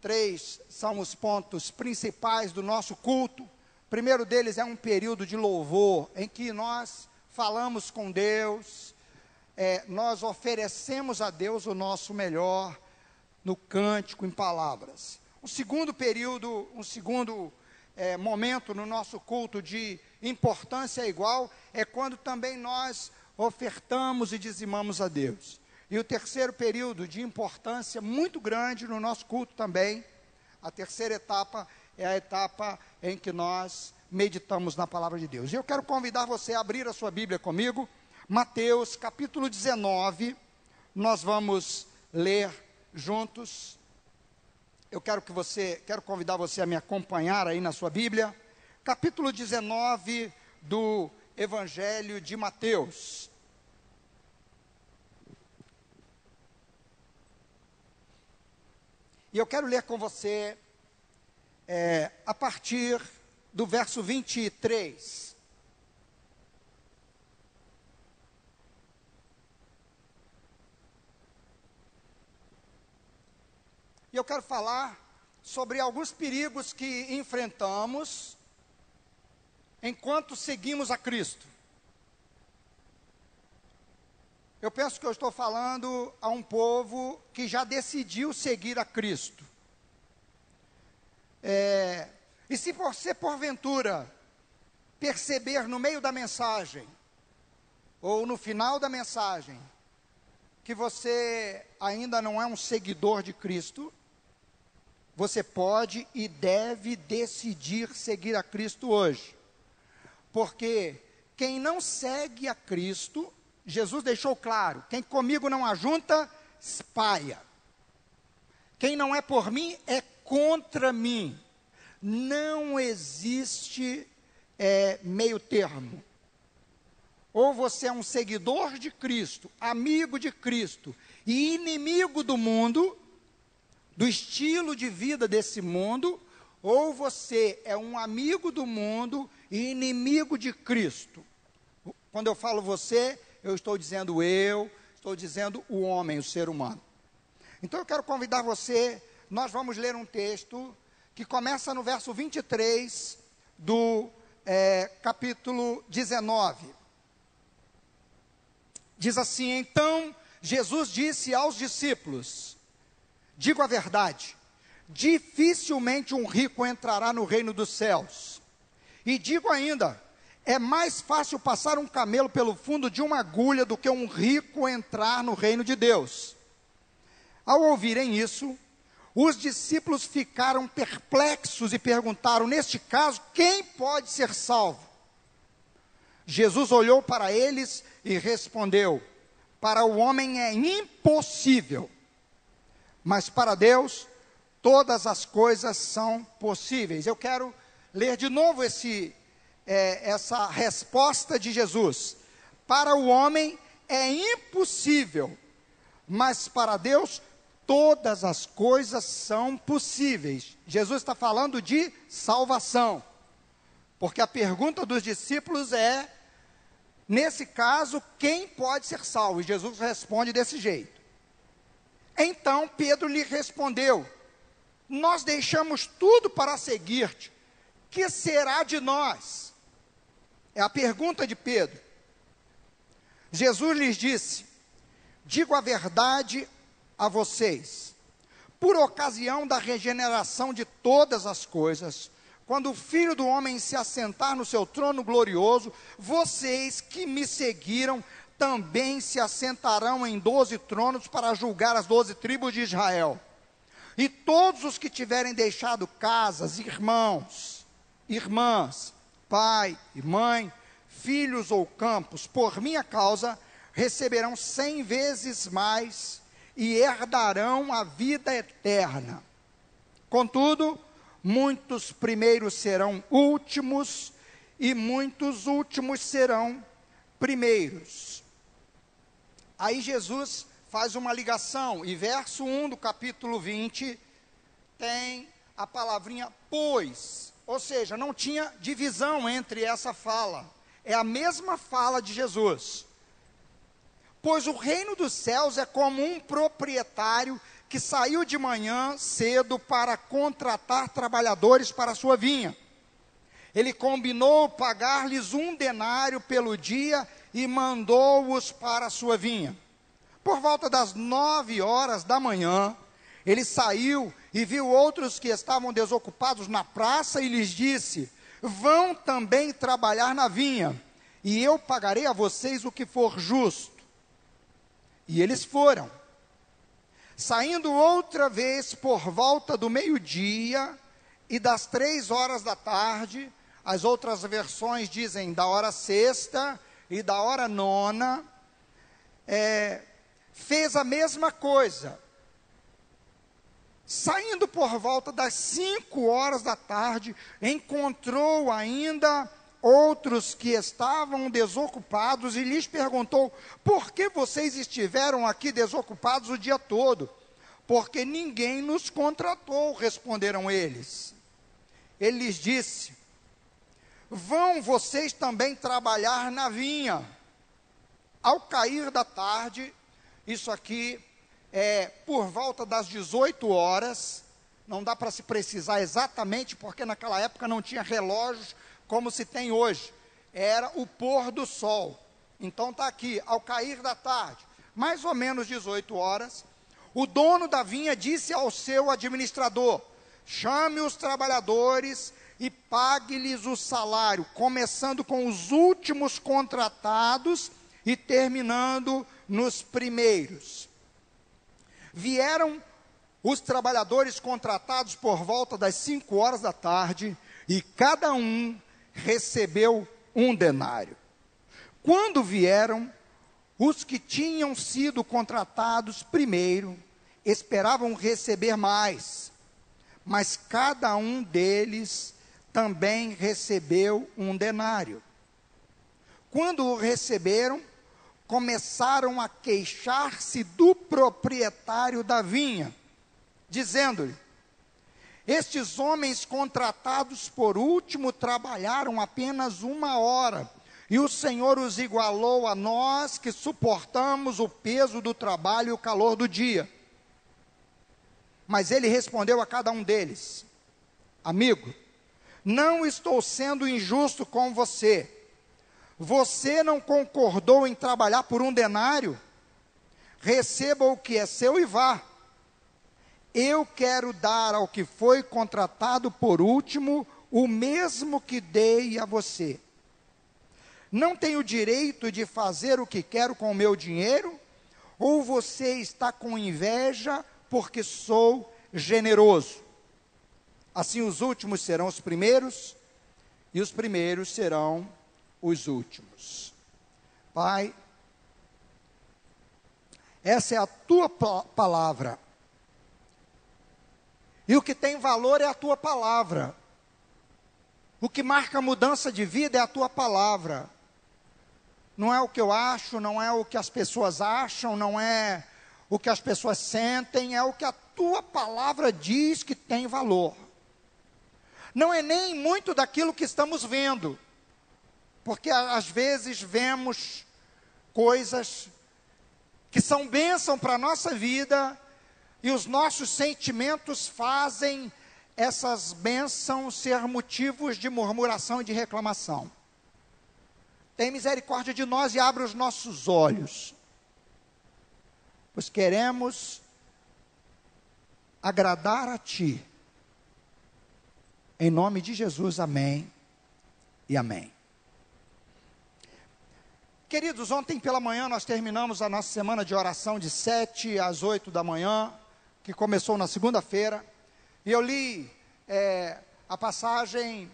Três são os pontos principais do nosso culto. O primeiro deles é um período de louvor, em que nós falamos com Deus, é, nós oferecemos a Deus o nosso melhor no cântico, em palavras. O segundo período, um segundo é, momento no nosso culto de importância igual é quando também nós ofertamos e dizimamos a Deus. E o terceiro período de importância muito grande no nosso culto também, a terceira etapa é a etapa em que nós meditamos na palavra de Deus. E eu quero convidar você a abrir a sua Bíblia comigo, Mateus capítulo 19, nós vamos ler juntos. Eu quero que você, quero convidar você a me acompanhar aí na sua Bíblia, capítulo 19 do Evangelho de Mateus. E eu quero ler com você é, a partir do verso 23. E eu quero falar sobre alguns perigos que enfrentamos enquanto seguimos a Cristo. Eu penso que eu estou falando a um povo que já decidiu seguir a Cristo. É, e se você, porventura, perceber no meio da mensagem, ou no final da mensagem, que você ainda não é um seguidor de Cristo, você pode e deve decidir seguir a Cristo hoje. Porque quem não segue a Cristo, Jesus deixou claro: quem comigo não ajunta, espalha. Quem não é por mim é contra mim. Não existe é, meio termo. Ou você é um seguidor de Cristo, amigo de Cristo e inimigo do mundo, do estilo de vida desse mundo, ou você é um amigo do mundo e inimigo de Cristo. Quando eu falo você, eu estou dizendo eu, estou dizendo o homem, o ser humano. Então eu quero convidar você, nós vamos ler um texto que começa no verso 23 do é, capítulo 19. Diz assim: Então Jesus disse aos discípulos: Digo a verdade, dificilmente um rico entrará no reino dos céus. E digo ainda, é mais fácil passar um camelo pelo fundo de uma agulha do que um rico entrar no reino de Deus. Ao ouvirem isso, os discípulos ficaram perplexos e perguntaram: neste caso, quem pode ser salvo? Jesus olhou para eles e respondeu: Para o homem é impossível mas para Deus todas as coisas são possíveis. Eu quero ler de novo esse, é, essa resposta de Jesus. Para o homem é impossível, mas para Deus todas as coisas são possíveis. Jesus está falando de salvação, porque a pergunta dos discípulos é: nesse caso, quem pode ser salvo? E Jesus responde desse jeito. Então Pedro lhe respondeu: Nós deixamos tudo para seguir-te. Que será de nós? É a pergunta de Pedro. Jesus lhes disse: Digo a verdade a vocês. Por ocasião da regeneração de todas as coisas, quando o Filho do Homem se assentar no seu trono glorioso, vocês que me seguiram também se assentarão em doze tronos para julgar as doze tribos de Israel. E todos os que tiverem deixado casas, irmãos, irmãs, pai e mãe, filhos ou campos, por minha causa, receberão cem vezes mais e herdarão a vida eterna. Contudo, muitos primeiros serão últimos e muitos últimos serão primeiros. Aí Jesus faz uma ligação, e verso 1 do capítulo 20 tem a palavrinha pois, ou seja, não tinha divisão entre essa fala, é a mesma fala de Jesus. Pois o reino dos céus é como um proprietário que saiu de manhã cedo para contratar trabalhadores para a sua vinha. Ele combinou pagar-lhes um denário pelo dia e mandou-os para a sua vinha. Por volta das nove horas da manhã, ele saiu e viu outros que estavam desocupados na praça e lhes disse: Vão também trabalhar na vinha, e eu pagarei a vocês o que for justo. E eles foram. Saindo outra vez por volta do meio-dia e das três horas da tarde, as outras versões dizem da hora sexta e da hora nona, é, fez a mesma coisa. Saindo por volta das cinco horas da tarde, encontrou ainda outros que estavam desocupados e lhes perguntou: Por que vocês estiveram aqui desocupados o dia todo? Porque ninguém nos contratou, responderam eles. Ele lhes disse: Vão vocês também trabalhar na vinha. Ao cair da tarde, isso aqui é por volta das 18 horas, não dá para se precisar exatamente, porque naquela época não tinha relógios como se tem hoje. Era o pôr do sol. Então está aqui, ao cair da tarde, mais ou menos 18 horas, o dono da vinha disse ao seu administrador: chame os trabalhadores e pague-lhes o salário, começando com os últimos contratados e terminando nos primeiros. Vieram os trabalhadores contratados por volta das cinco horas da tarde e cada um recebeu um denário. Quando vieram, os que tinham sido contratados primeiro esperavam receber mais, mas cada um deles também recebeu um denário. Quando o receberam, começaram a queixar-se do proprietário da vinha, dizendo-lhe: Estes homens contratados por último trabalharam apenas uma hora, e o Senhor os igualou a nós que suportamos o peso do trabalho e o calor do dia. Mas ele respondeu a cada um deles: Amigo, não estou sendo injusto com você você não concordou em trabalhar por um denário? Receba o que é seu e vá. Eu quero dar ao que foi contratado por último o mesmo que dei a você. Não tenho direito de fazer o que quero com o meu dinheiro? Ou você está com inveja porque sou generoso? Assim os últimos serão os primeiros, e os primeiros serão os últimos. Pai, essa é a tua palavra. E o que tem valor é a tua palavra. O que marca mudança de vida é a tua palavra. Não é o que eu acho, não é o que as pessoas acham, não é o que as pessoas sentem, é o que a tua palavra diz que tem valor. Não é nem muito daquilo que estamos vendo porque às vezes vemos coisas que são bênção para a nossa vida e os nossos sentimentos fazem essas bênçãos ser motivos de murmuração e de reclamação. Tem misericórdia de nós e abre os nossos olhos, pois queremos agradar a Ti. Em nome de Jesus, amém e amém. Queridos, ontem pela manhã nós terminamos a nossa semana de oração de 7 às 8 da manhã, que começou na segunda-feira, e eu li é, a passagem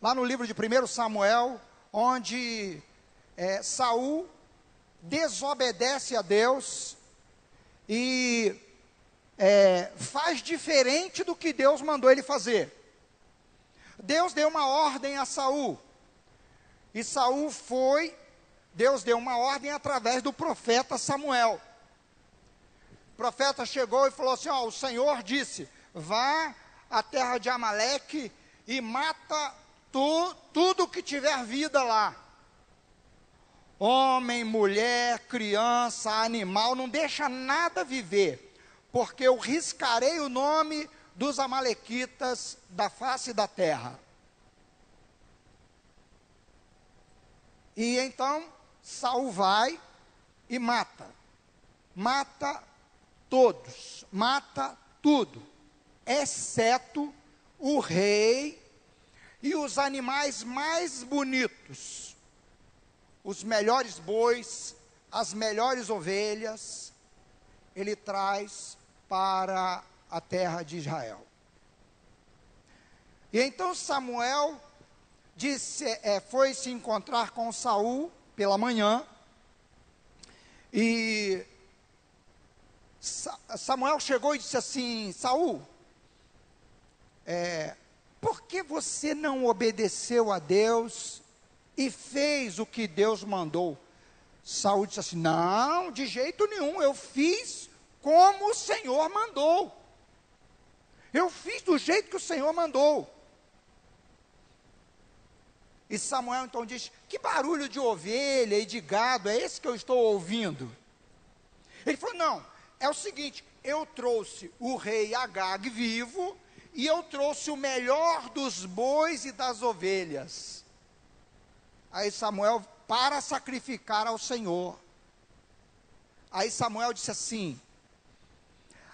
lá no livro de 1 Samuel, onde é, Saul desobedece a Deus e é, faz diferente do que Deus mandou ele fazer. Deus deu uma ordem a Saul, e Saul foi Deus deu uma ordem através do profeta Samuel. O profeta chegou e falou assim: Ó, o Senhor disse: vá à terra de Amaleque e mata tu, tudo que tiver vida lá. Homem, mulher, criança, animal, não deixa nada viver. porque eu riscarei o nome dos Amalequitas da face da terra. E então Saul vai e mata. Mata todos, mata tudo, exceto o rei e os animais mais bonitos, os melhores bois, as melhores ovelhas, ele traz para a terra de Israel. E então Samuel disse, é, foi se encontrar com Saul pela manhã e Samuel chegou e disse assim: Saul, é, por que você não obedeceu a Deus e fez o que Deus mandou? Saul disse assim: Não, de jeito nenhum, eu fiz como o Senhor mandou. Eu fiz do jeito que o Senhor mandou. E Samuel então diz: Que barulho de ovelha e de gado é esse que eu estou ouvindo? Ele falou: Não, é o seguinte: eu trouxe o rei Agag vivo e eu trouxe o melhor dos bois e das ovelhas. Aí Samuel, para sacrificar ao Senhor. Aí Samuel disse assim: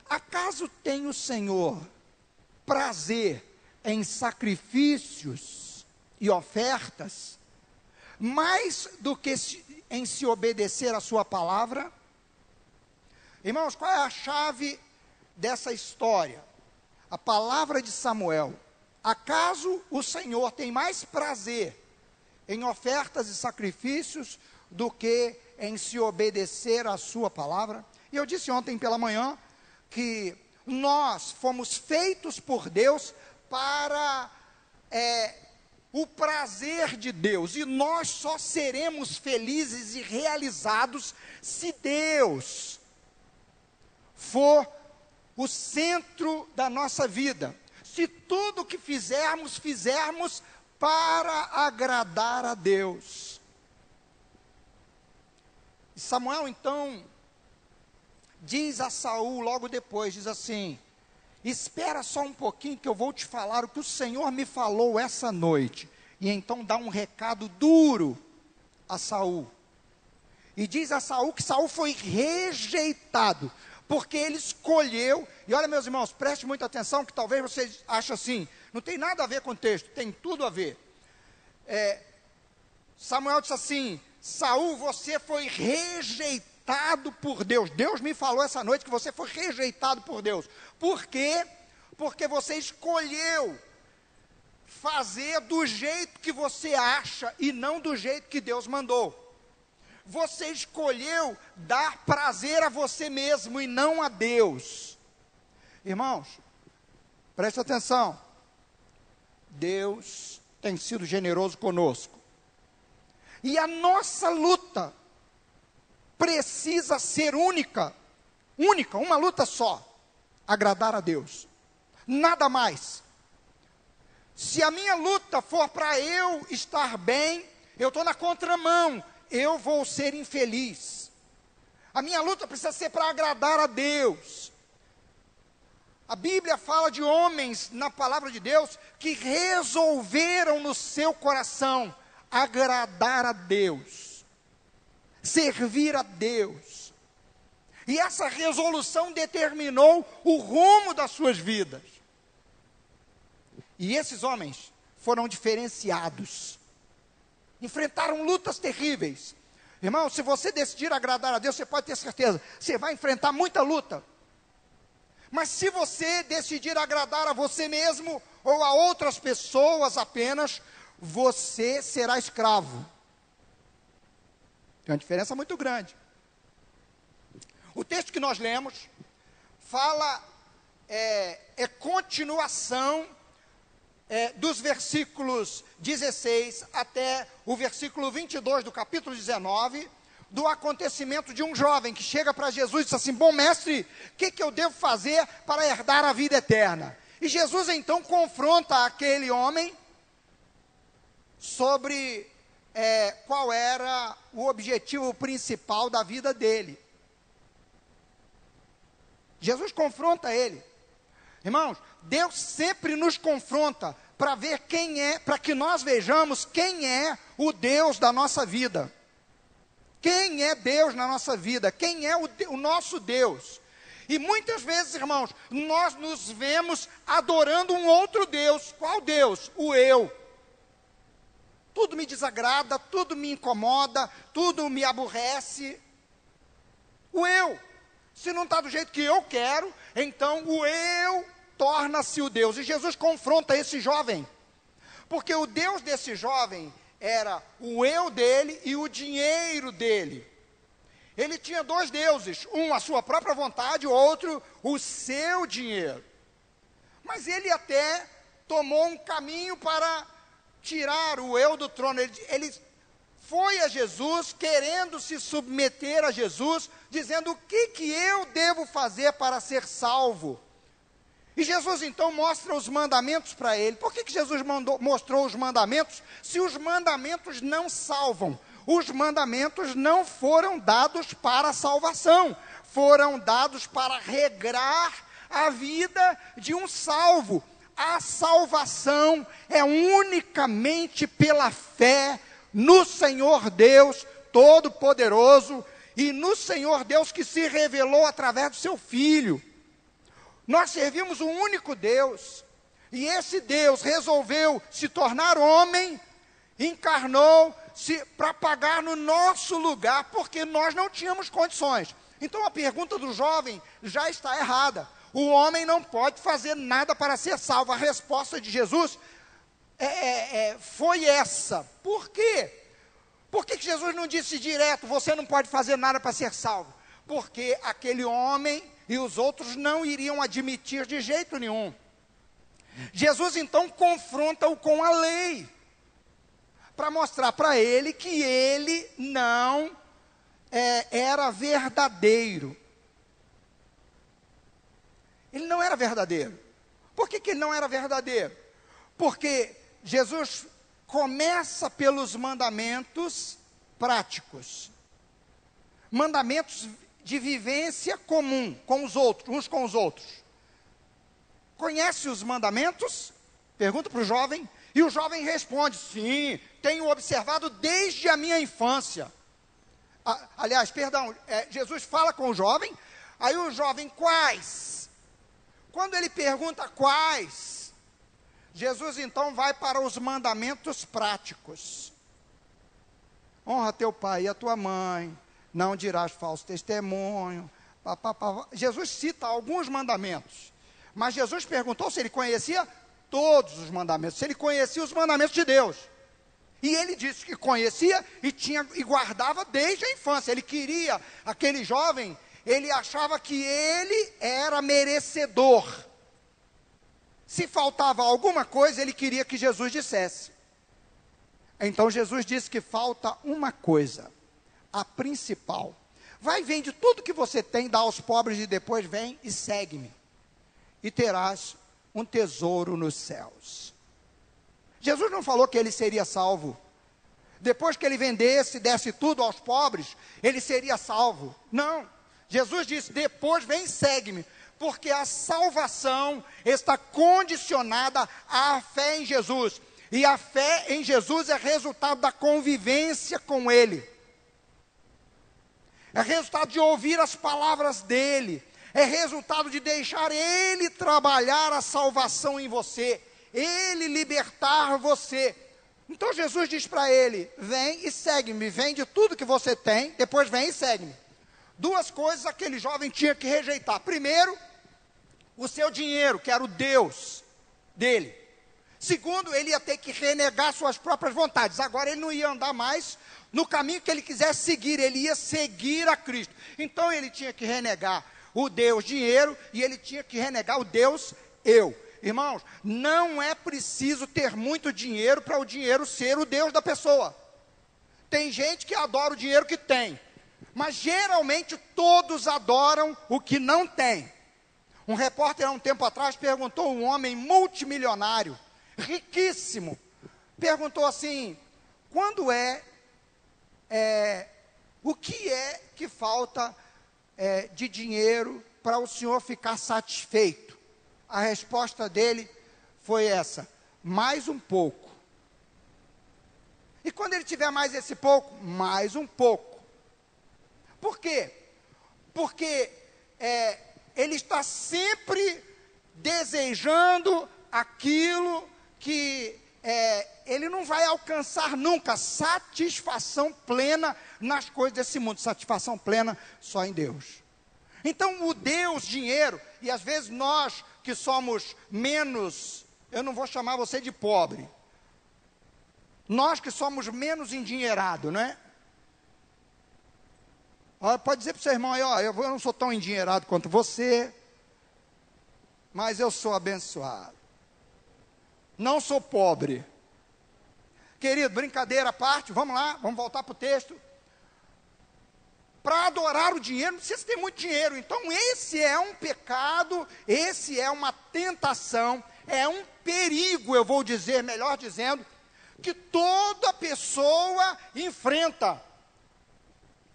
Acaso tem o Senhor prazer em sacrifícios e ofertas, mais do que em se obedecer à Sua palavra? Irmãos, qual é a chave dessa história? A palavra de Samuel. Acaso o Senhor tem mais prazer em ofertas e sacrifícios do que em se obedecer à Sua palavra? E eu disse ontem pela manhã que nós fomos feitos por Deus para é, o prazer de Deus, e nós só seremos felizes e realizados se Deus for o centro da nossa vida, se tudo que fizermos, fizermos para agradar a Deus. Samuel então diz a Saul logo depois, diz assim: Espera só um pouquinho que eu vou te falar o que o Senhor me falou essa noite. E então dá um recado duro a Saul. E diz a Saul que Saul foi rejeitado porque ele escolheu. E olha, meus irmãos, preste muita atenção, que talvez vocês achem assim, não tem nada a ver com o texto, tem tudo a ver. É, Samuel disse assim: Saul, você foi rejeitado por Deus. Deus me falou essa noite que você foi rejeitado por Deus. Por quê? Porque você escolheu fazer do jeito que você acha e não do jeito que Deus mandou você escolheu dar prazer a você mesmo e não a Deus. Irmãos, preste atenção. Deus tem sido generoso conosco. E a nossa luta precisa ser única, única, uma luta só: agradar a Deus. Nada mais. Se a minha luta for para eu estar bem, eu estou na contramão, eu vou ser infeliz. A minha luta precisa ser para agradar a Deus. A Bíblia fala de homens na palavra de Deus que resolveram no seu coração agradar a Deus, servir a Deus. E essa resolução determinou o rumo das suas vidas. E esses homens foram diferenciados enfrentaram lutas terríveis. Irmão, se você decidir agradar a Deus, você pode ter certeza, você vai enfrentar muita luta. Mas se você decidir agradar a você mesmo ou a outras pessoas apenas, você será escravo. Tem uma diferença muito grande. O texto que nós lemos fala, é, é continuação é, dos versículos 16 até o versículo 22 do capítulo 19, do acontecimento de um jovem que chega para Jesus e diz assim: Bom mestre, o que, que eu devo fazer para herdar a vida eterna? E Jesus então confronta aquele homem sobre é, qual era o objetivo principal da vida dele. Jesus confronta ele. Irmãos, Deus sempre nos confronta para ver quem é, para que nós vejamos quem é o Deus da nossa vida. Quem é Deus na nossa vida? Quem é o, o nosso Deus? E muitas vezes, irmãos, nós nos vemos adorando um outro Deus. Qual Deus? O eu. Tudo me desagrada, tudo me incomoda, tudo me aborrece. O eu. Se não está do jeito que eu quero, então o eu torna-se o Deus. E Jesus confronta esse jovem. Porque o Deus desse jovem era o eu dele e o dinheiro dele. Ele tinha dois deuses, um a sua própria vontade, o outro o seu dinheiro. Mas ele até tomou um caminho para tirar o eu do trono. Ele, ele foi a Jesus querendo se submeter a Jesus, dizendo: O que, que eu devo fazer para ser salvo? E Jesus então mostra os mandamentos para ele. Por que, que Jesus mandou, mostrou os mandamentos se os mandamentos não salvam? Os mandamentos não foram dados para salvação, foram dados para regrar a vida de um salvo. A salvação é unicamente pela fé no Senhor Deus Todo-Poderoso e no Senhor Deus que se revelou através do seu Filho. Nós servimos um único Deus. E esse Deus resolveu se tornar homem, encarnou para pagar no nosso lugar, porque nós não tínhamos condições. Então a pergunta do jovem já está errada. O homem não pode fazer nada para ser salvo. A resposta de Jesus é, é, é, foi essa. Por quê? Por que, Jesus não disse direto: você não pode fazer nada para ser salvo? Porque aquele homem e os outros não iriam admitir de jeito nenhum. Jesus então confronta-o com a lei, para mostrar para ele que ele não é, era verdadeiro. Ele não era verdadeiro. Por que, que ele não era verdadeiro? Porque Jesus começa pelos mandamentos práticos. Mandamentos de vivência comum com os outros, uns com os outros. Conhece os mandamentos? Pergunta para o jovem. E o jovem responde: Sim, tenho observado desde a minha infância. Aliás, perdão, é, Jesus fala com o jovem, aí o jovem, quais? Quando ele pergunta quais, Jesus então vai para os mandamentos práticos. Honra teu pai e a tua mãe, não dirás falso testemunho. Pá, pá, pá. Jesus cita alguns mandamentos, mas Jesus perguntou se ele conhecia todos os mandamentos, se ele conhecia os mandamentos de Deus. E ele disse que conhecia e tinha e guardava desde a infância. Ele queria aquele jovem, ele achava que ele era merecedor. Se faltava alguma coisa, ele queria que Jesus dissesse. Então Jesus disse que falta uma coisa a principal. Vai, vende tudo que você tem, dá aos pobres e depois vem e segue-me. E terás um tesouro nos céus. Jesus não falou que ele seria salvo. Depois que ele vendesse, desse tudo aos pobres, ele seria salvo. Não. Jesus disse: depois vem e segue-me. Porque a salvação está condicionada à fé em Jesus. E a fé em Jesus é resultado da convivência com Ele é resultado de ouvir as palavras dele, é resultado de deixar ele trabalhar a salvação em você, ele libertar você. Então Jesus diz para ele: vem e segue-me, vende tudo que você tem, depois vem e segue-me. Duas coisas aquele jovem tinha que rejeitar. Primeiro, o seu dinheiro, que era o Deus dele. Segundo, ele ia ter que renegar suas próprias vontades. Agora ele não ia andar mais no caminho que ele quisesse seguir, ele ia seguir a Cristo. Então ele tinha que renegar o Deus dinheiro e ele tinha que renegar o Deus eu. Irmãos, não é preciso ter muito dinheiro para o dinheiro ser o Deus da pessoa. Tem gente que adora o dinheiro que tem, mas geralmente todos adoram o que não tem. Um repórter há um tempo atrás perguntou a um homem multimilionário, riquíssimo, perguntou assim: quando é é, o que é que falta é, de dinheiro para o senhor ficar satisfeito? A resposta dele foi essa: mais um pouco. E quando ele tiver mais esse pouco, mais um pouco. Por quê? Porque é, ele está sempre desejando aquilo que é, ele não vai alcançar nunca satisfação plena nas coisas desse mundo, satisfação plena só em Deus. Então, o Deus, dinheiro, e às vezes nós que somos menos, eu não vou chamar você de pobre, nós que somos menos endinheirados, não é? Pode dizer para o seu irmão aí, ó, eu não sou tão endinheirado quanto você, mas eu sou abençoado. Não sou pobre. Querido, brincadeira à parte, vamos lá, vamos voltar para o texto. Para adorar o dinheiro, não precisa ter muito dinheiro. Então, esse é um pecado, esse é uma tentação, é um perigo, eu vou dizer, melhor dizendo, que toda pessoa enfrenta.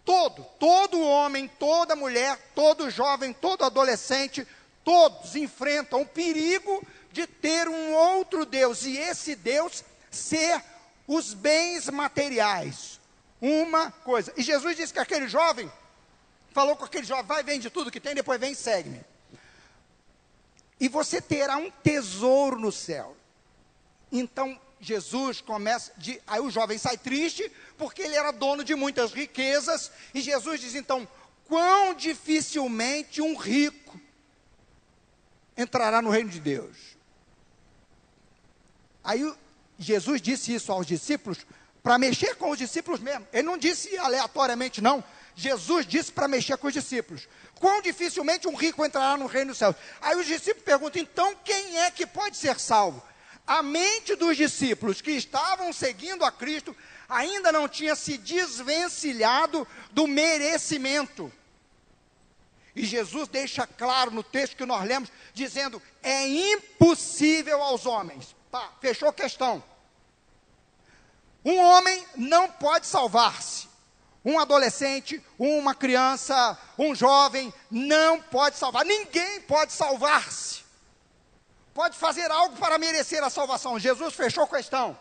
Todo, todo homem, toda mulher, todo jovem, todo adolescente, todos enfrentam o perigo de ter um outro Deus e esse Deus ser os bens materiais. Uma coisa. E Jesus disse que aquele jovem falou com aquele jovem: vai, vende tudo que tem, depois vem e segue-me. E você terá um tesouro no céu. Então, Jesus começa, de, aí o jovem sai triste, porque ele era dono de muitas riquezas, e Jesus diz então: quão dificilmente um rico entrará no reino de Deus. Aí Jesus disse isso aos discípulos para mexer com os discípulos mesmo. Ele não disse aleatoriamente, não. Jesus disse para mexer com os discípulos. Quão dificilmente um rico entrará no reino dos céus. Aí os discípulos perguntam: então quem é que pode ser salvo? A mente dos discípulos que estavam seguindo a Cristo ainda não tinha se desvencilhado do merecimento. E Jesus deixa claro no texto que nós lemos, dizendo: é impossível aos homens. Tá, fechou a questão. Um homem não pode salvar-se. Um adolescente, uma criança, um jovem não pode salvar. Ninguém pode salvar-se pode fazer algo para merecer a salvação. Jesus fechou a questão.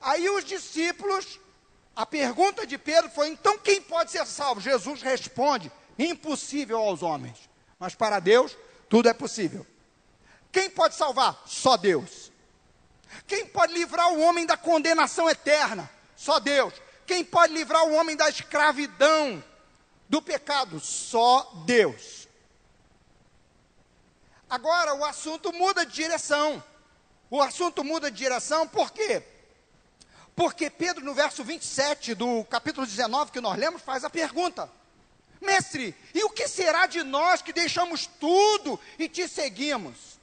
Aí os discípulos, a pergunta de Pedro foi: então quem pode ser salvo? Jesus responde: impossível aos homens, mas para Deus tudo é possível. Quem pode salvar? Só Deus. Quem pode livrar o homem da condenação eterna? Só Deus. Quem pode livrar o homem da escravidão, do pecado? Só Deus. Agora o assunto muda de direção. O assunto muda de direção por quê? Porque Pedro, no verso 27 do capítulo 19 que nós lemos, faz a pergunta: Mestre, e o que será de nós que deixamos tudo e te seguimos?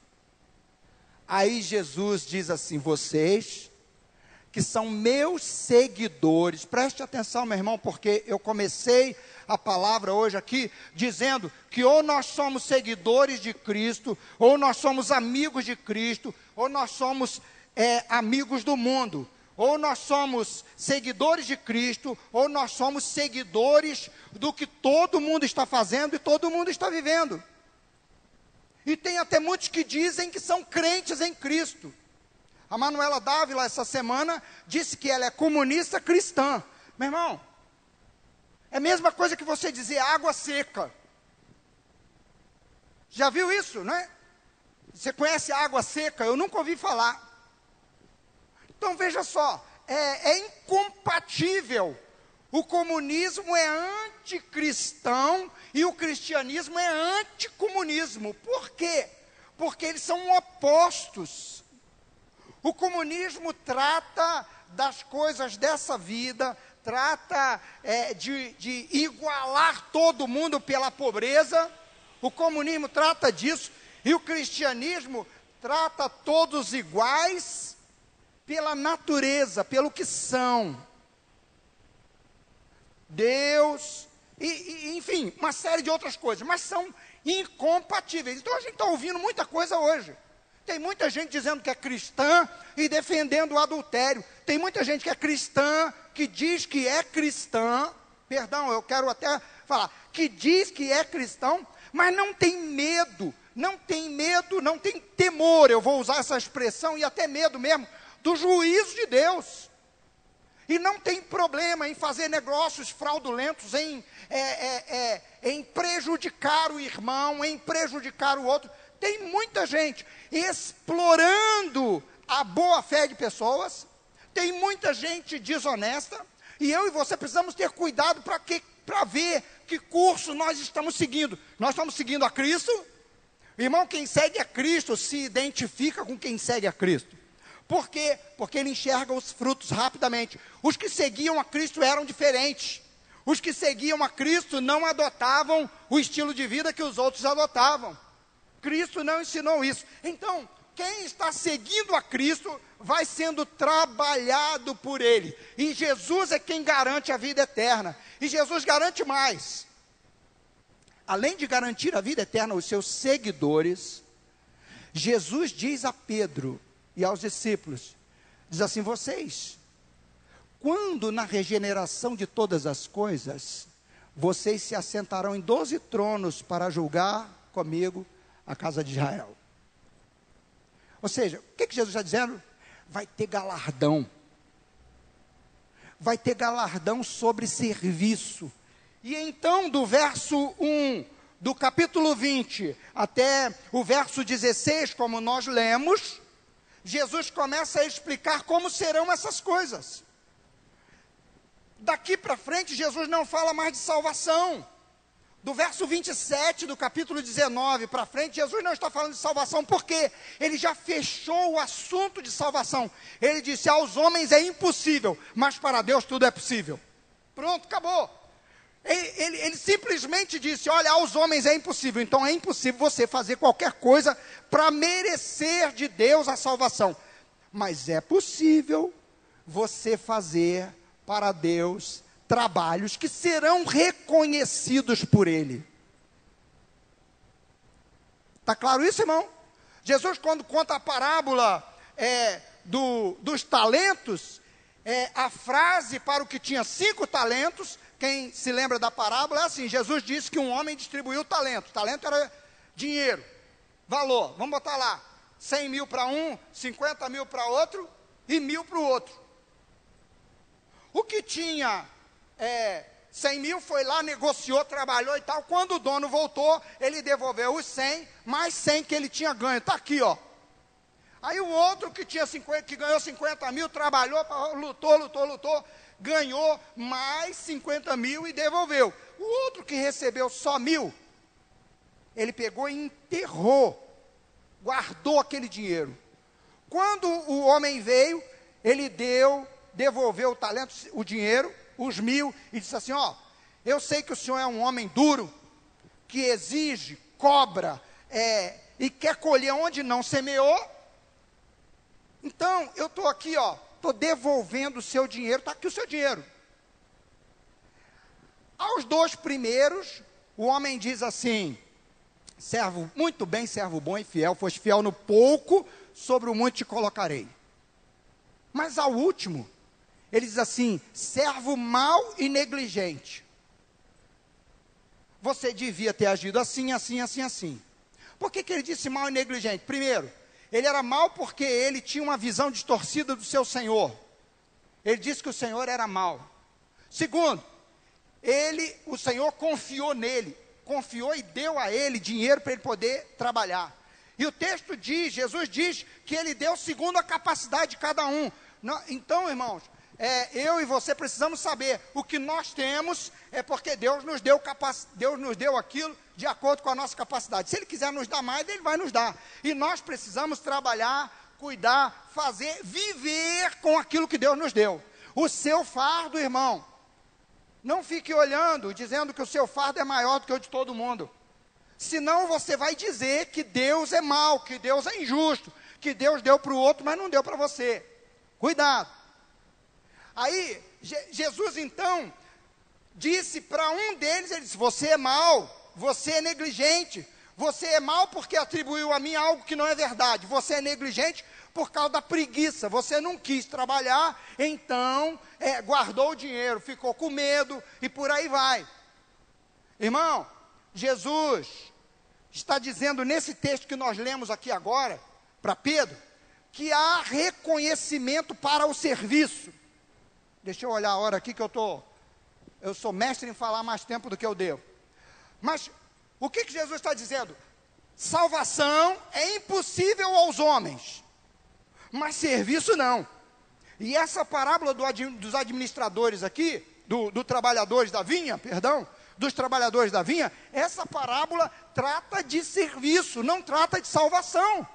Aí Jesus diz assim: Vocês que são meus seguidores, preste atenção, meu irmão, porque eu comecei a palavra hoje aqui, dizendo que ou nós somos seguidores de Cristo, ou nós somos amigos de Cristo, ou nós somos é, amigos do mundo. Ou nós somos seguidores de Cristo, ou nós somos seguidores do que todo mundo está fazendo e todo mundo está vivendo. E tem até muitos que dizem que são crentes em Cristo. A Manuela Dávila, essa semana, disse que ela é comunista cristã. Meu irmão, é a mesma coisa que você dizer água seca. Já viu isso, né? Você conhece água seca? Eu nunca ouvi falar. Então veja só, é, é incompatível. O comunismo é anticristão e o cristianismo é anticomunismo. Por quê? Porque eles são opostos. O comunismo trata das coisas dessa vida, trata é, de, de igualar todo mundo pela pobreza, o comunismo trata disso, e o cristianismo trata todos iguais pela natureza, pelo que são. Deus, e, e, enfim, uma série de outras coisas, mas são incompatíveis. Então a gente está ouvindo muita coisa hoje. Tem muita gente dizendo que é cristã e defendendo o adultério. Tem muita gente que é cristã que diz que é cristã, perdão, eu quero até falar, que diz que é cristão, mas não tem medo, não tem medo, não tem temor, eu vou usar essa expressão, e até medo mesmo, do juízo de Deus. E não tem problema em fazer negócios fraudulentos, em, é, é, é, em prejudicar o irmão, em prejudicar o outro. Tem muita gente explorando a boa fé de pessoas, tem muita gente desonesta, e eu e você precisamos ter cuidado para ver que curso nós estamos seguindo. Nós estamos seguindo a Cristo? Irmão, quem segue a Cristo se identifica com quem segue a Cristo. Por quê? Porque ele enxerga os frutos rapidamente. Os que seguiam a Cristo eram diferentes. Os que seguiam a Cristo não adotavam o estilo de vida que os outros adotavam. Cristo não ensinou isso. Então, quem está seguindo a Cristo vai sendo trabalhado por Ele. E Jesus é quem garante a vida eterna. E Jesus garante mais. Além de garantir a vida eterna aos seus seguidores, Jesus diz a Pedro: e aos discípulos: diz assim, vocês, quando na regeneração de todas as coisas, vocês se assentarão em doze tronos para julgar comigo a casa de Israel. Ou seja, o que, que Jesus está dizendo? Vai ter galardão. Vai ter galardão sobre serviço. E então, do verso 1 do capítulo 20 até o verso 16, como nós lemos, Jesus começa a explicar como serão essas coisas. Daqui para frente, Jesus não fala mais de salvação. Do verso 27 do capítulo 19 para frente, Jesus não está falando de salvação, porque ele já fechou o assunto de salvação. Ele disse: aos homens é impossível, mas para Deus tudo é possível. Pronto, acabou. Ele, ele, ele, simplesmente disse: Olha, aos homens é impossível, então é impossível você fazer qualquer coisa para merecer de Deus a salvação. Mas é possível você fazer para Deus trabalhos que serão reconhecidos por Ele. Está claro isso, irmão? Jesus, quando conta a parábola é, do, dos talentos, é, a frase para o que tinha cinco talentos quem se lembra da parábola é assim: Jesus disse que um homem distribuiu talento. Talento era dinheiro, valor. Vamos botar lá: 100 mil para um, 50 mil para outro e mil para o outro. O que tinha é, 100 mil foi lá, negociou, trabalhou e tal. Quando o dono voltou, ele devolveu os 100, mais 100 que ele tinha ganho. Está aqui, ó. Aí o outro que, tinha 50, que ganhou 50 mil, trabalhou, lutou, lutou, lutou, ganhou mais 50 mil e devolveu. O outro que recebeu só mil, ele pegou e enterrou, guardou aquele dinheiro. Quando o homem veio, ele deu, devolveu o talento, o dinheiro, os mil, e disse assim: Ó, eu sei que o senhor é um homem duro, que exige, cobra, é, e quer colher onde não semeou. Então, eu estou aqui, ó, estou devolvendo o seu dinheiro, está aqui o seu dinheiro. Aos dois primeiros, o homem diz assim: servo, muito bem, servo bom e fiel, foste fiel no pouco, sobre o muito te colocarei. Mas ao último, ele diz assim: servo mau e negligente. Você devia ter agido assim, assim, assim, assim. Por que, que ele disse mal e negligente? Primeiro, ele era mau porque ele tinha uma visão distorcida do seu Senhor. Ele disse que o Senhor era mau. Segundo, ele, o Senhor confiou nele, confiou e deu a ele dinheiro para ele poder trabalhar. E o texto diz, Jesus diz que ele deu segundo a capacidade de cada um. Então, irmãos, é, eu e você precisamos saber o que nós temos é porque Deus nos deu Deus nos deu aquilo de acordo com a nossa capacidade. Se Ele quiser nos dar mais, Ele vai nos dar. E nós precisamos trabalhar, cuidar, fazer, viver com aquilo que Deus nos deu. O seu fardo, irmão. Não fique olhando, dizendo que o seu fardo é maior do que o de todo mundo. Senão você vai dizer que Deus é mau, que Deus é injusto, que Deus deu para o outro, mas não deu para você. Cuidado. Aí, Je Jesus então disse para um deles, ele disse, você é mau, você é negligente. Você é mal porque atribuiu a mim algo que não é verdade. Você é negligente por causa da preguiça. Você não quis trabalhar, então é, guardou o dinheiro, ficou com medo e por aí vai. Irmão, Jesus está dizendo nesse texto que nós lemos aqui agora, para Pedro, que há reconhecimento para o serviço. Deixa eu olhar a hora aqui que eu tô, eu sou mestre em falar mais tempo do que eu devo. Mas o que, que Jesus está dizendo? Salvação é impossível aos homens, mas serviço não. E essa parábola do, dos administradores aqui, do, do trabalhadores da vinha, perdão, dos trabalhadores da vinha, essa parábola trata de serviço, não trata de salvação.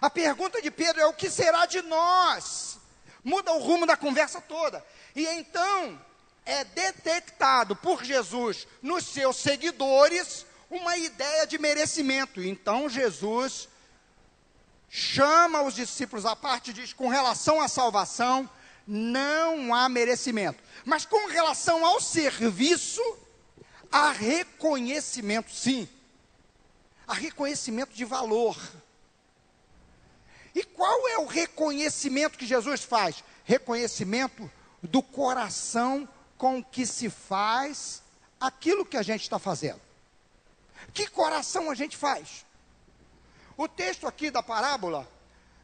A pergunta de Pedro é: o que será de nós? Muda o rumo da conversa toda. E então é detectado por Jesus nos seus seguidores uma ideia de merecimento. Então Jesus chama os discípulos à parte e diz: com relação à salvação, não há merecimento. Mas com relação ao serviço, há reconhecimento, sim. Há reconhecimento de valor. E qual é o reconhecimento que Jesus faz? Reconhecimento do coração com que se faz aquilo que a gente está fazendo. Que coração a gente faz? O texto aqui da parábola,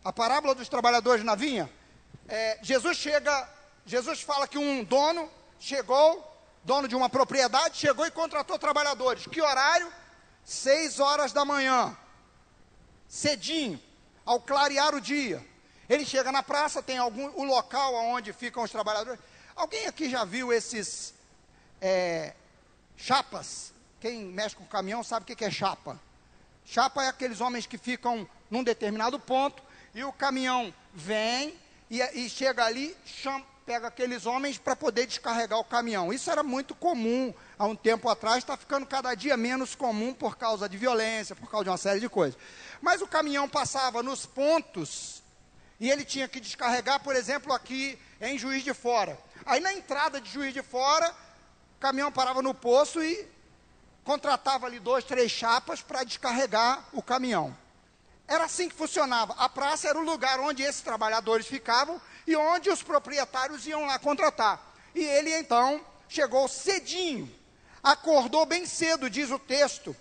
a parábola dos trabalhadores na vinha, é, Jesus chega, Jesus fala que um dono chegou, dono de uma propriedade, chegou e contratou trabalhadores. Que horário? Seis horas da manhã, cedinho, ao clarear o dia. Ele chega na praça, tem algum o local onde ficam os trabalhadores. Alguém aqui já viu esses é, chapas? Quem mexe com caminhão sabe o que é chapa. Chapa é aqueles homens que ficam num determinado ponto e o caminhão vem e, e chega ali, chama, pega aqueles homens para poder descarregar o caminhão. Isso era muito comum há um tempo atrás, está ficando cada dia menos comum por causa de violência, por causa de uma série de coisas. Mas o caminhão passava nos pontos e ele tinha que descarregar, por exemplo, aqui em Juiz de Fora. Aí na entrada de Juiz de Fora, o caminhão parava no poço e contratava ali dois, três chapas para descarregar o caminhão. Era assim que funcionava. A praça era o lugar onde esses trabalhadores ficavam e onde os proprietários iam lá contratar. E ele então chegou cedinho, acordou bem cedo, diz o texto.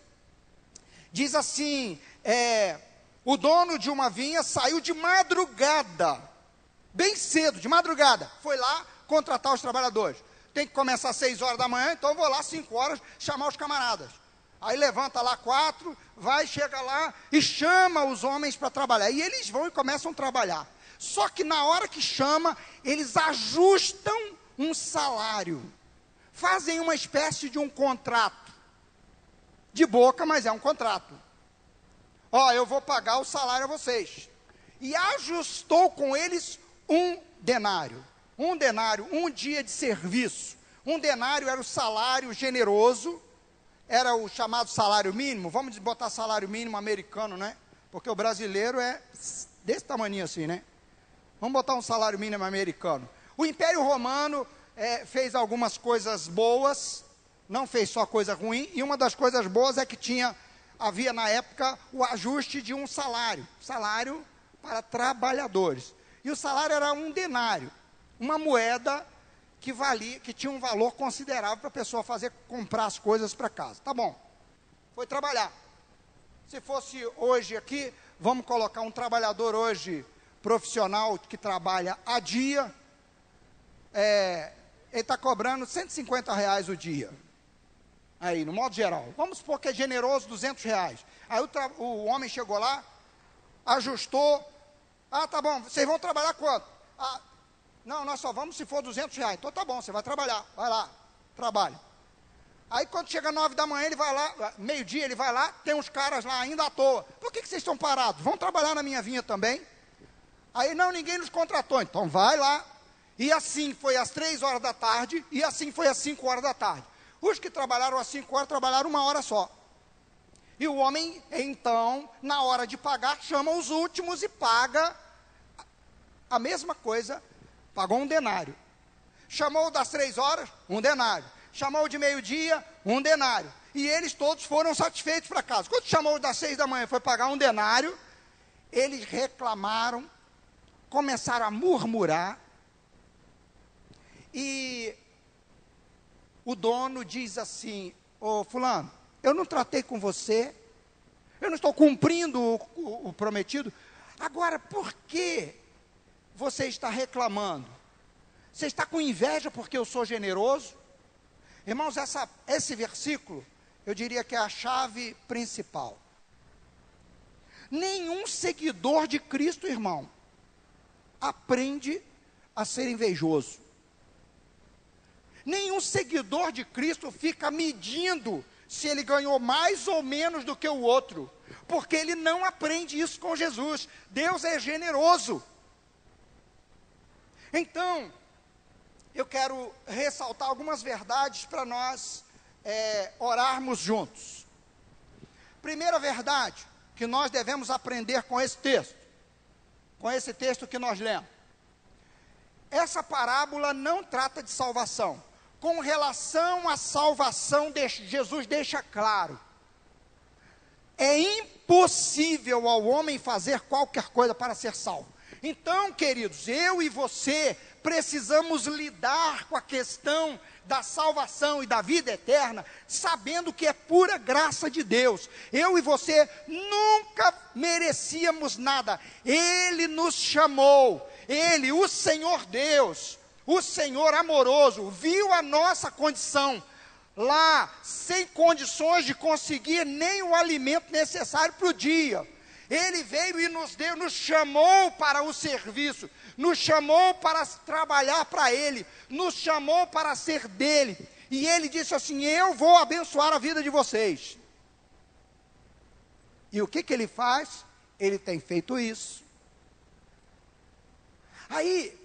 Diz assim: é, o dono de uma vinha saiu de madrugada, bem cedo, de madrugada, foi lá contratar os trabalhadores tem que começar às 6 horas da manhã, então vou lá às 5 horas chamar os camaradas. Aí levanta lá quatro, vai, chega lá e chama os homens para trabalhar. E eles vão e começam a trabalhar. Só que na hora que chama, eles ajustam um salário. Fazem uma espécie de um contrato. De boca, mas é um contrato. Ó, eu vou pagar o salário a vocês. E ajustou com eles um denário. Um denário, um dia de serviço. Um denário era o salário generoso, era o chamado salário mínimo. Vamos botar salário mínimo americano, né? Porque o brasileiro é desse tamanho assim, né? Vamos botar um salário mínimo americano. O Império Romano é, fez algumas coisas boas, não fez só coisa ruim, e uma das coisas boas é que tinha, havia na época o ajuste de um salário, salário para trabalhadores. E o salário era um denário uma moeda que valia, que tinha um valor considerável para a pessoa fazer comprar as coisas para casa. Tá bom. Foi trabalhar. Se fosse hoje aqui, vamos colocar um trabalhador hoje profissional que trabalha a dia, é, ele está cobrando 150 reais o dia. Aí, no modo geral. Vamos supor que é generoso, 200 reais. Aí o, o homem chegou lá, ajustou. Ah, tá bom, vocês vão trabalhar quanto? Ah, não, nós só vamos se for 200 reais. Então tá bom, você vai trabalhar. Vai lá, trabalha. Aí quando chega nove da manhã, ele vai lá, meio-dia ele vai lá, tem uns caras lá ainda à toa. Por que, que vocês estão parados? Vão trabalhar na minha vinha também? Aí não, ninguém nos contratou. Então vai lá. E assim foi às três horas da tarde, e assim foi às cinco horas da tarde. Os que trabalharam às cinco horas, trabalharam uma hora só. E o homem, então, na hora de pagar, chama os últimos e paga a mesma coisa pagou um denário. Chamou das três horas, um denário. Chamou de meio-dia, um denário. E eles todos foram satisfeitos para casa. Quando chamou das seis da manhã foi pagar um denário, eles reclamaram, começaram a murmurar. E o dono diz assim: Ô Fulano, eu não tratei com você, eu não estou cumprindo o, o, o prometido. Agora, por que você está reclamando? Você está com inveja porque eu sou generoso? Irmãos, essa, esse versículo, eu diria que é a chave principal. Nenhum seguidor de Cristo, irmão, aprende a ser invejoso. Nenhum seguidor de Cristo fica medindo se ele ganhou mais ou menos do que o outro, porque ele não aprende isso com Jesus. Deus é generoso. Então, eu quero ressaltar algumas verdades para nós é, orarmos juntos. Primeira verdade que nós devemos aprender com esse texto, com esse texto que nós lemos. Essa parábola não trata de salvação com relação à salvação, Jesus deixa claro: é impossível ao homem fazer qualquer coisa para ser salvo. Então, queridos, eu e você precisamos lidar com a questão da salvação e da vida eterna, sabendo que é pura graça de Deus. Eu e você nunca merecíamos nada. Ele nos chamou, ele, o Senhor Deus, o Senhor amoroso viu a nossa condição lá, sem condições de conseguir nem o alimento necessário para o dia. Ele veio e nos deu, nos chamou para o serviço, nos chamou para trabalhar para Ele, nos chamou para ser dele. E Ele disse assim: Eu vou abençoar a vida de vocês. E o que, que Ele faz? Ele tem feito isso. Aí,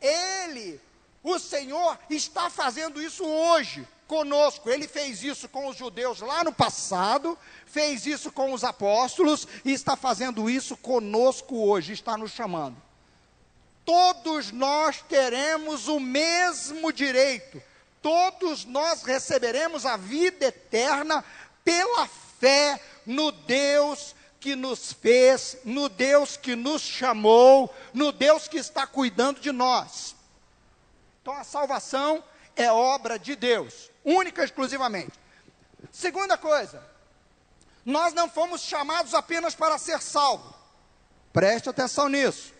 Ele o Senhor está fazendo isso hoje conosco. Ele fez isso com os judeus lá no passado, fez isso com os apóstolos e está fazendo isso conosco hoje, está nos chamando. Todos nós teremos o mesmo direito, todos nós receberemos a vida eterna pela fé no Deus que nos fez, no Deus que nos chamou, no Deus que está cuidando de nós. Então a salvação é obra de Deus, única e exclusivamente. Segunda coisa, nós não fomos chamados apenas para ser salvos. Preste atenção nisso.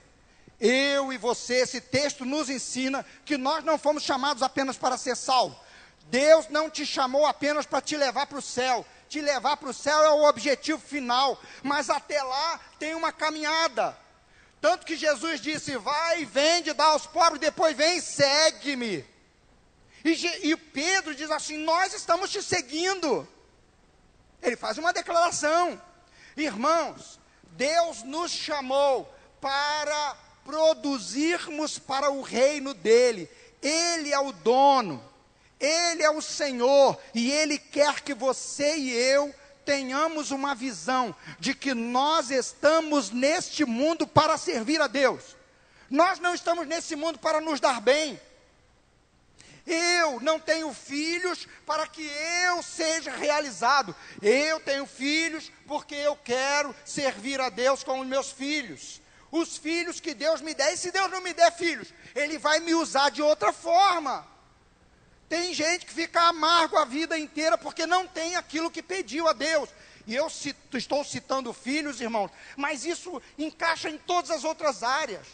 Eu e você, esse texto nos ensina que nós não fomos chamados apenas para ser salvos. Deus não te chamou apenas para te levar para o céu. Te levar para o céu é o objetivo final, mas até lá tem uma caminhada. Tanto que Jesus disse: Vai, vende, dá aos pobres, depois vem, segue-me. E, e Pedro diz assim: Nós estamos te seguindo. Ele faz uma declaração. Irmãos, Deus nos chamou para produzirmos para o reino dele. Ele é o dono, ele é o Senhor, e ele quer que você e eu tenhamos uma visão de que nós estamos neste mundo para servir a Deus. Nós não estamos nesse mundo para nos dar bem. Eu não tenho filhos para que eu seja realizado. Eu tenho filhos porque eu quero servir a Deus com os meus filhos. Os filhos que Deus me der, e se Deus não me der filhos, Ele vai me usar de outra forma. Tem gente que fica amargo a vida inteira porque não tem aquilo que pediu a Deus. E eu cito, estou citando filhos, irmãos, mas isso encaixa em todas as outras áreas.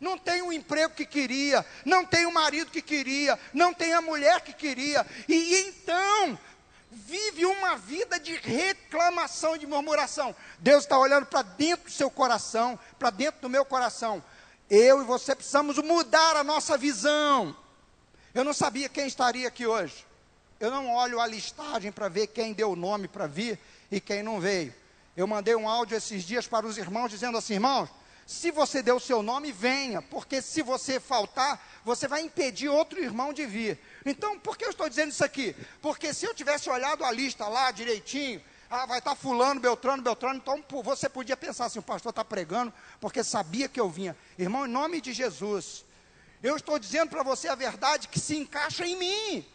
Não tem o emprego que queria, não tem o marido que queria, não tem a mulher que queria, e então vive uma vida de reclamação, de murmuração. Deus está olhando para dentro do seu coração, para dentro do meu coração. Eu e você precisamos mudar a nossa visão. Eu não sabia quem estaria aqui hoje. Eu não olho a listagem para ver quem deu o nome para vir e quem não veio. Eu mandei um áudio esses dias para os irmãos dizendo assim: irmãos, se você deu o seu nome, venha, porque se você faltar, você vai impedir outro irmão de vir. Então, por que eu estou dizendo isso aqui? Porque se eu tivesse olhado a lista lá direitinho, ah, vai estar fulano, Beltrano, Beltrano, então você podia pensar assim, o pastor está pregando, porque sabia que eu vinha. Irmão, em nome de Jesus, eu estou dizendo para você a verdade que se encaixa em mim.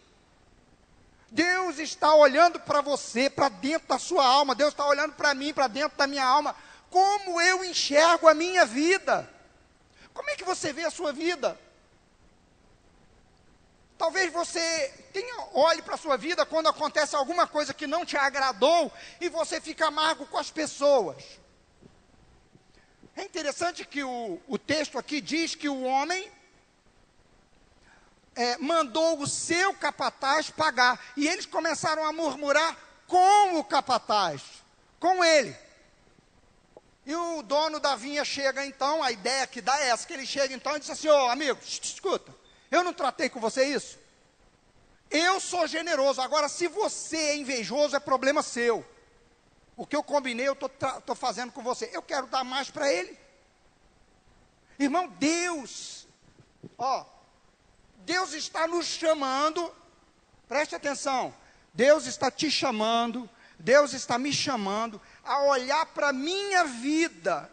Deus está olhando para você, para dentro da sua alma. Deus está olhando para mim, para dentro da minha alma. Como eu enxergo a minha vida? Como é que você vê a sua vida? Talvez você tenha, olhe para a sua vida quando acontece alguma coisa que não te agradou e você fica amargo com as pessoas. É interessante que o, o texto aqui diz que o homem é, mandou o seu capataz pagar. E eles começaram a murmurar com o capataz, com ele. E o dono da vinha chega então, a ideia que dá é essa, que ele chega então e diz assim, ô oh, amigo, escuta, eu não tratei com você isso? Eu sou generoso. Agora, se você é invejoso, é problema seu. O que eu combinei, eu estou fazendo com você. Eu quero dar mais para ele. Irmão, Deus, ó, Deus está nos chamando, preste atenção, Deus está te chamando, Deus está me chamando a olhar para a minha vida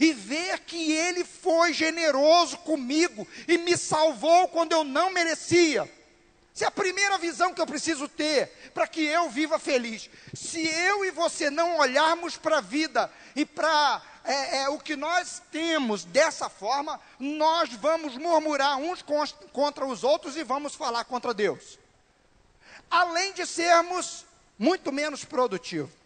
e ver que Ele foi generoso comigo e me salvou quando eu não merecia. Essa é a primeira visão que eu preciso ter para que eu viva feliz. Se eu e você não olharmos para a vida e para é, é, o que nós temos dessa forma, nós vamos murmurar uns contra os outros e vamos falar contra Deus. Além de sermos muito menos produtivos.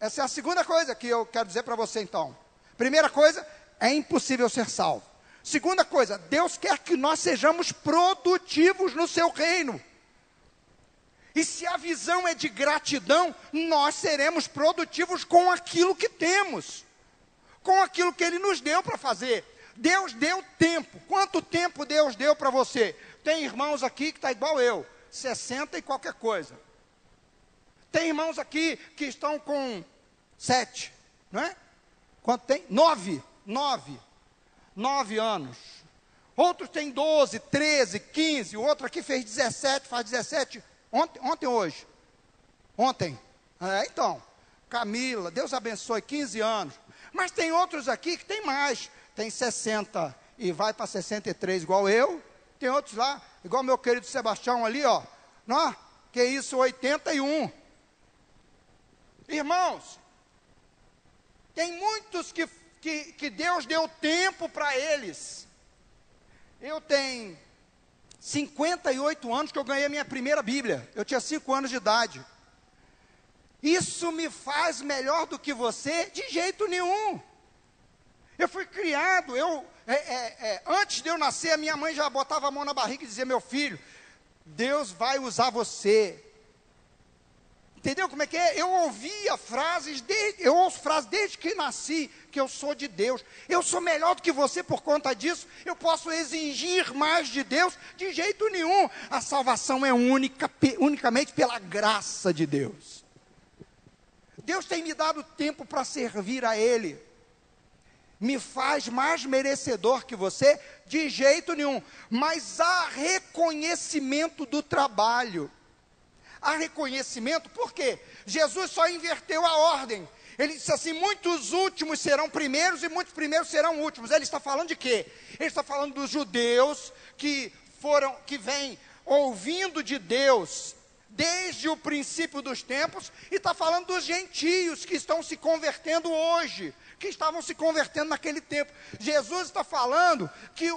Essa é a segunda coisa que eu quero dizer para você então. Primeira coisa, é impossível ser salvo. Segunda coisa, Deus quer que nós sejamos produtivos no seu reino. E se a visão é de gratidão, nós seremos produtivos com aquilo que temos, com aquilo que Ele nos deu para fazer. Deus deu tempo. Quanto tempo Deus deu para você? Tem irmãos aqui que está igual eu, 60 e qualquer coisa. Tem irmãos aqui que estão com sete, não é? Quanto tem? Nove. Nove. Nove anos. Outros têm 12, 13, 15. O outro aqui fez 17, faz 17. Ontem, ontem hoje? Ontem. É, então. Camila, Deus abençoe, 15 anos. Mas tem outros aqui que tem mais. Tem 60 e vai para 63, igual eu. Tem outros lá, igual meu querido Sebastião ali, ó. Não, que isso, 81. Irmãos, tem muitos que, que, que Deus deu tempo para eles. Eu tenho 58 anos que eu ganhei a minha primeira Bíblia. Eu tinha 5 anos de idade. Isso me faz melhor do que você? De jeito nenhum. Eu fui criado, eu, é, é, é, antes de eu nascer, a minha mãe já botava a mão na barriga e dizia: Meu filho, Deus vai usar você. Entendeu como é que é? Eu ouvia frases, desde, eu ouço frases desde que nasci, que eu sou de Deus. Eu sou melhor do que você por conta disso. Eu posso exigir mais de Deus? De jeito nenhum. A salvação é única, unicamente pela graça de Deus. Deus tem me dado tempo para servir a Ele. Me faz mais merecedor que você? De jeito nenhum. Mas há reconhecimento do trabalho há reconhecimento, por quê? Jesus só inverteu a ordem. Ele disse assim: muitos últimos serão primeiros e muitos primeiros serão últimos. Ele está falando de quê? Ele está falando dos judeus que foram, que vêm ouvindo de Deus desde o princípio dos tempos, e está falando dos gentios que estão se convertendo hoje, que estavam se convertendo naquele tempo. Jesus está falando que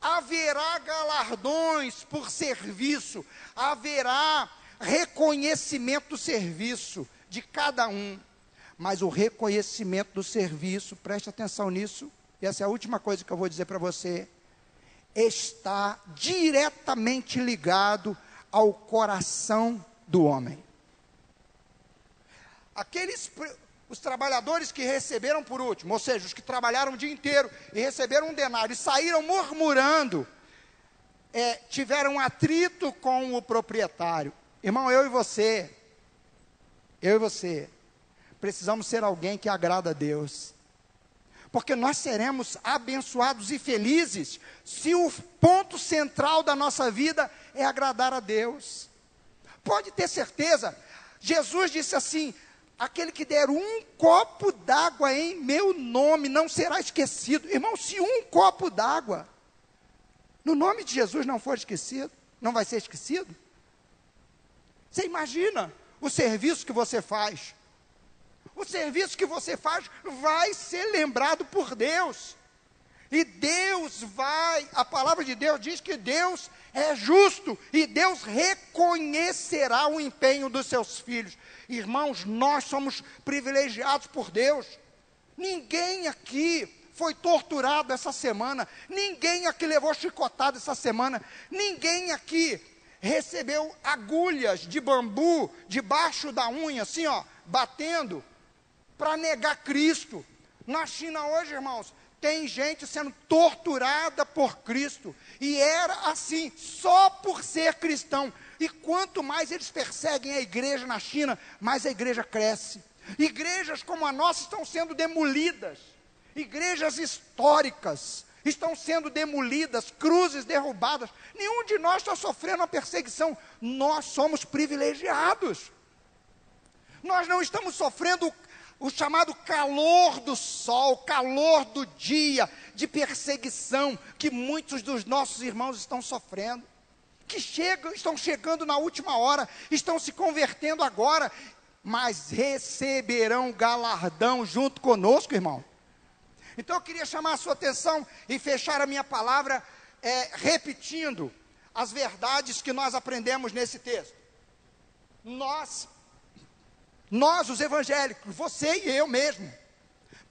haverá galardões por serviço, haverá reconhecimento do serviço de cada um. Mas o reconhecimento do serviço, preste atenção nisso, essa é a última coisa que eu vou dizer para você, está diretamente ligado ao coração do homem. Aqueles os trabalhadores que receberam por último, ou seja, os que trabalharam o dia inteiro e receberam um denário e saíram murmurando, é, tiveram atrito com o proprietário. Irmão, eu e você, eu e você, precisamos ser alguém que agrada a Deus. Porque nós seremos abençoados e felizes se o ponto central da nossa vida é agradar a Deus. Pode ter certeza, Jesus disse assim: aquele que der um copo d'água em meu nome não será esquecido. Irmão, se um copo d'água no nome de Jesus não for esquecido, não vai ser esquecido. Você imagina o serviço que você faz. O serviço que você faz vai ser lembrado por Deus. E Deus vai, a palavra de Deus diz que Deus é justo e Deus reconhecerá o empenho dos seus filhos. Irmãos, nós somos privilegiados por Deus. Ninguém aqui foi torturado essa semana, ninguém aqui levou chicotada essa semana, ninguém aqui recebeu agulhas de bambu debaixo da unha, assim, ó, batendo, para negar Cristo. Na China hoje, irmãos, tem gente sendo torturada por Cristo, e era assim, só por ser cristão. E quanto mais eles perseguem a igreja na China, mais a igreja cresce. Igrejas como a nossa estão sendo demolidas, igrejas históricas estão sendo demolidas, cruzes derrubadas. Nenhum de nós está sofrendo a perseguição, nós somos privilegiados. Nós não estamos sofrendo o chamado calor do sol, calor do dia, de perseguição que muitos dos nossos irmãos estão sofrendo, que chegam, estão chegando na última hora, estão se convertendo agora, mas receberão galardão junto conosco, irmão. Então eu queria chamar a sua atenção e fechar a minha palavra é, repetindo as verdades que nós aprendemos nesse texto. Nós nós, os evangélicos, você e eu mesmo,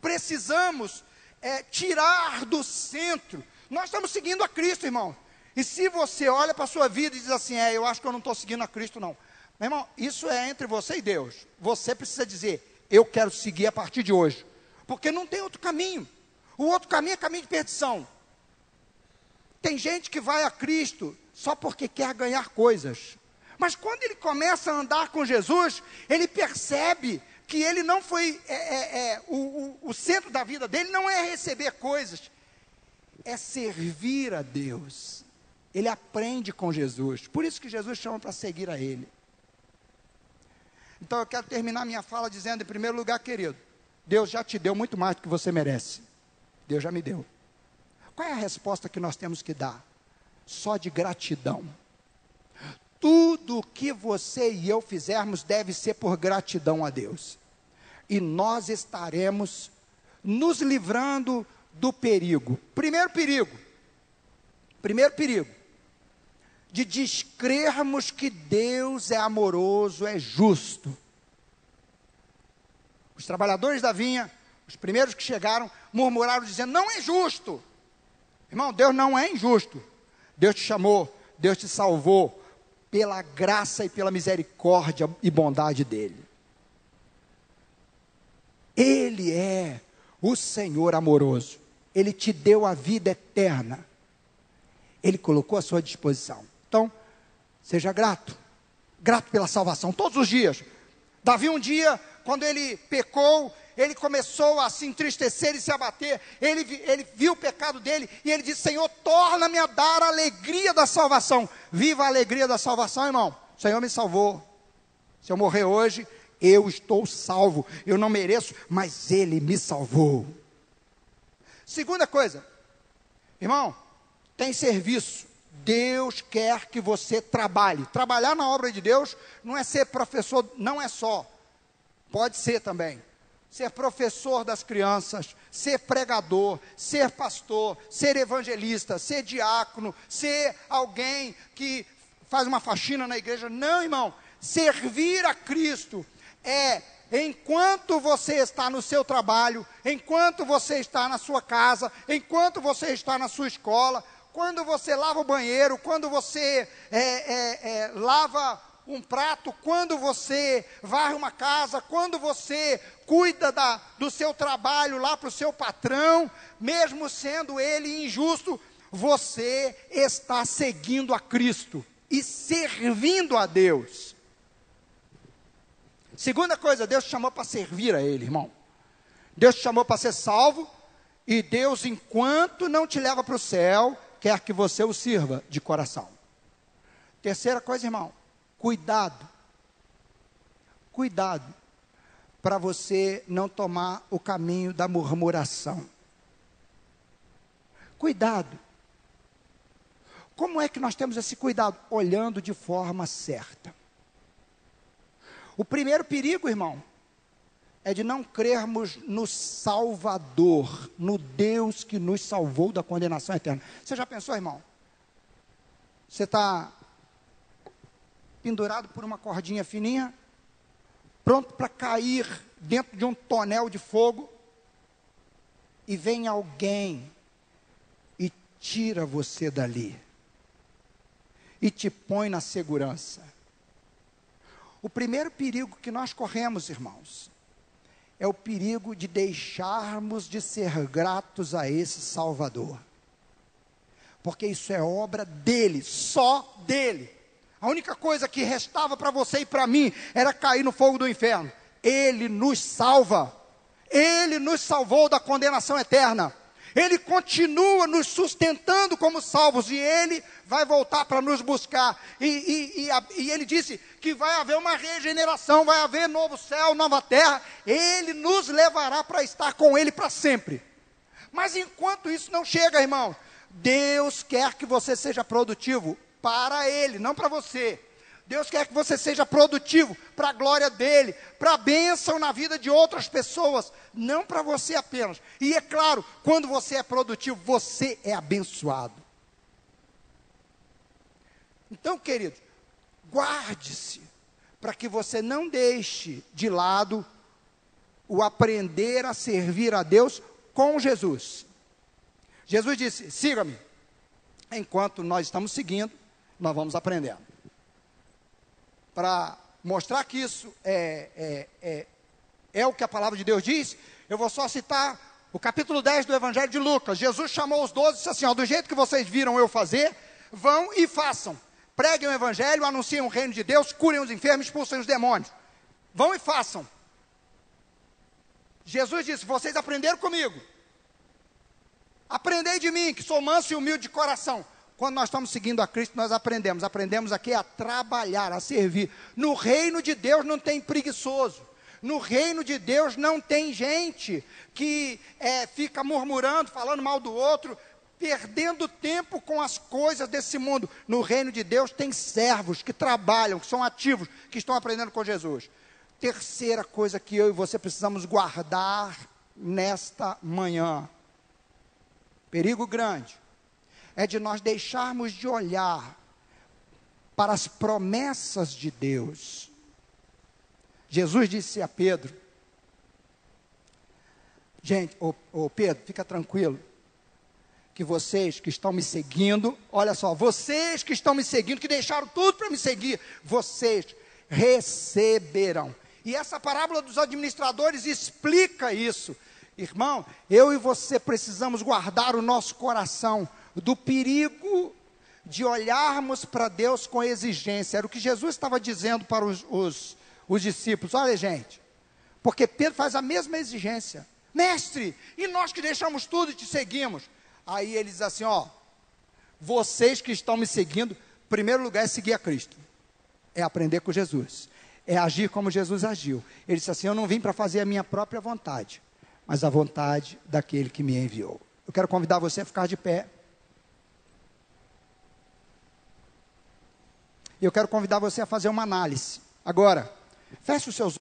precisamos é, tirar do centro. Nós estamos seguindo a Cristo, irmão. E se você olha para a sua vida e diz assim, é, eu acho que eu não estou seguindo a Cristo, não. Meu irmão, isso é entre você e Deus. Você precisa dizer, eu quero seguir a partir de hoje. Porque não tem outro caminho. O outro caminho é caminho de perdição. Tem gente que vai a Cristo só porque quer ganhar coisas. Mas quando ele começa a andar com Jesus, ele percebe que ele não foi, é, é, é, o, o, o centro da vida dele não é receber coisas, é servir a Deus. Ele aprende com Jesus. Por isso que Jesus chama para seguir a Ele. Então eu quero terminar minha fala dizendo, em primeiro lugar, querido, Deus já te deu muito mais do que você merece. Deus já me deu. Qual é a resposta que nós temos que dar? Só de gratidão. Tudo que você e eu fizermos deve ser por gratidão a Deus. E nós estaremos nos livrando do perigo. Primeiro perigo. Primeiro perigo. De descrermos que Deus é amoroso, é justo. Os trabalhadores da vinha, os primeiros que chegaram, murmuraram dizendo: Não é justo. Irmão, Deus não é injusto. Deus te chamou, Deus te salvou, pela graça e pela misericórdia e bondade dele. Ele é o Senhor amoroso. Ele te deu a vida eterna. Ele colocou à sua disposição. Então, seja grato. Grato pela salvação todos os dias. Davi um dia, quando ele pecou, ele começou a se entristecer e se abater. Ele, ele viu o pecado dele e ele disse: Senhor, torna-me a dar a alegria da salvação. Viva a alegria da salvação, irmão. O Senhor me salvou. Se eu morrer hoje, eu estou salvo. Eu não mereço, mas Ele me salvou. Segunda coisa, irmão, tem serviço. Deus quer que você trabalhe. Trabalhar na obra de Deus não é ser professor, não é só. Pode ser também ser professor das crianças, ser pregador, ser pastor, ser evangelista, ser diácono, ser alguém que faz uma faxina na igreja. Não, irmão. Servir a Cristo é enquanto você está no seu trabalho, enquanto você está na sua casa, enquanto você está na sua escola, quando você lava o banheiro, quando você é, é, é, lava um prato, quando você varre uma casa, quando você cuida da, do seu trabalho lá para o seu patrão, mesmo sendo ele injusto, você está seguindo a Cristo e servindo a Deus. Segunda coisa, Deus te chamou para servir a Ele, irmão. Deus te chamou para ser salvo, e Deus, enquanto não te leva para o céu, quer que você o sirva de coração. Terceira coisa, irmão, Cuidado. Cuidado para você não tomar o caminho da murmuração. Cuidado. Como é que nós temos esse cuidado? Olhando de forma certa. O primeiro perigo, irmão, é de não crermos no Salvador, no Deus que nos salvou da condenação eterna. Você já pensou, irmão? Você está pendurado por uma cordinha fininha, pronto para cair dentro de um tonel de fogo, e vem alguém e tira você dali, e te põe na segurança. O primeiro perigo que nós corremos, irmãos, é o perigo de deixarmos de ser gratos a esse Salvador. Porque isso é obra dele, só dele. A única coisa que restava para você e para mim era cair no fogo do inferno. Ele nos salva. Ele nos salvou da condenação eterna. Ele continua nos sustentando como salvos e Ele vai voltar para nos buscar. E, e, e, a, e, Ele disse que vai haver uma regeneração, vai haver novo céu, nova terra. Ele nos levará para estar com Ele para sempre. Mas enquanto isso não chega, irmão, Deus quer que você seja produtivo para Ele, não para você. Deus quer que você seja produtivo para a glória dele, para a bênção na vida de outras pessoas, não para você apenas. E é claro, quando você é produtivo, você é abençoado. Então, querido, guarde-se para que você não deixe de lado o aprender a servir a Deus com Jesus. Jesus disse: siga-me. Enquanto nós estamos seguindo, nós vamos aprendendo para mostrar que isso é, é, é, é o que a palavra de Deus diz, eu vou só citar o capítulo 10 do Evangelho de Lucas. Jesus chamou os doze e disse assim: ó, do jeito que vocês viram eu fazer, vão e façam. Preguem o Evangelho, anunciem o reino de Deus, curem os enfermos, expulsem os demônios. Vão e façam. Jesus disse: Vocês aprenderam comigo. Aprendei de mim, que sou manso e humilde de coração. Quando nós estamos seguindo a Cristo, nós aprendemos. Aprendemos aqui a trabalhar, a servir. No reino de Deus não tem preguiçoso. No reino de Deus não tem gente que é, fica murmurando, falando mal do outro, perdendo tempo com as coisas desse mundo. No reino de Deus tem servos que trabalham, que são ativos, que estão aprendendo com Jesus. Terceira coisa que eu e você precisamos guardar nesta manhã. Perigo grande é de nós deixarmos de olhar para as promessas de Deus. Jesus disse a Pedro: Gente, ô, ô Pedro, fica tranquilo, que vocês que estão me seguindo, olha só, vocês que estão me seguindo, que deixaram tudo para me seguir, vocês receberão. E essa parábola dos administradores explica isso. Irmão, eu e você precisamos guardar o nosso coração do perigo de olharmos para Deus com exigência. Era o que Jesus estava dizendo para os, os, os discípulos. Olha, gente, porque Pedro faz a mesma exigência. Mestre, e nós que deixamos tudo e te seguimos? Aí ele diz assim: ó, vocês que estão me seguindo, primeiro lugar é seguir a Cristo, é aprender com Jesus, é agir como Jesus agiu. Ele disse assim: eu não vim para fazer a minha própria vontade, mas a vontade daquele que me enviou. Eu quero convidar você a ficar de pé. E eu quero convidar você a fazer uma análise. Agora, feche os seus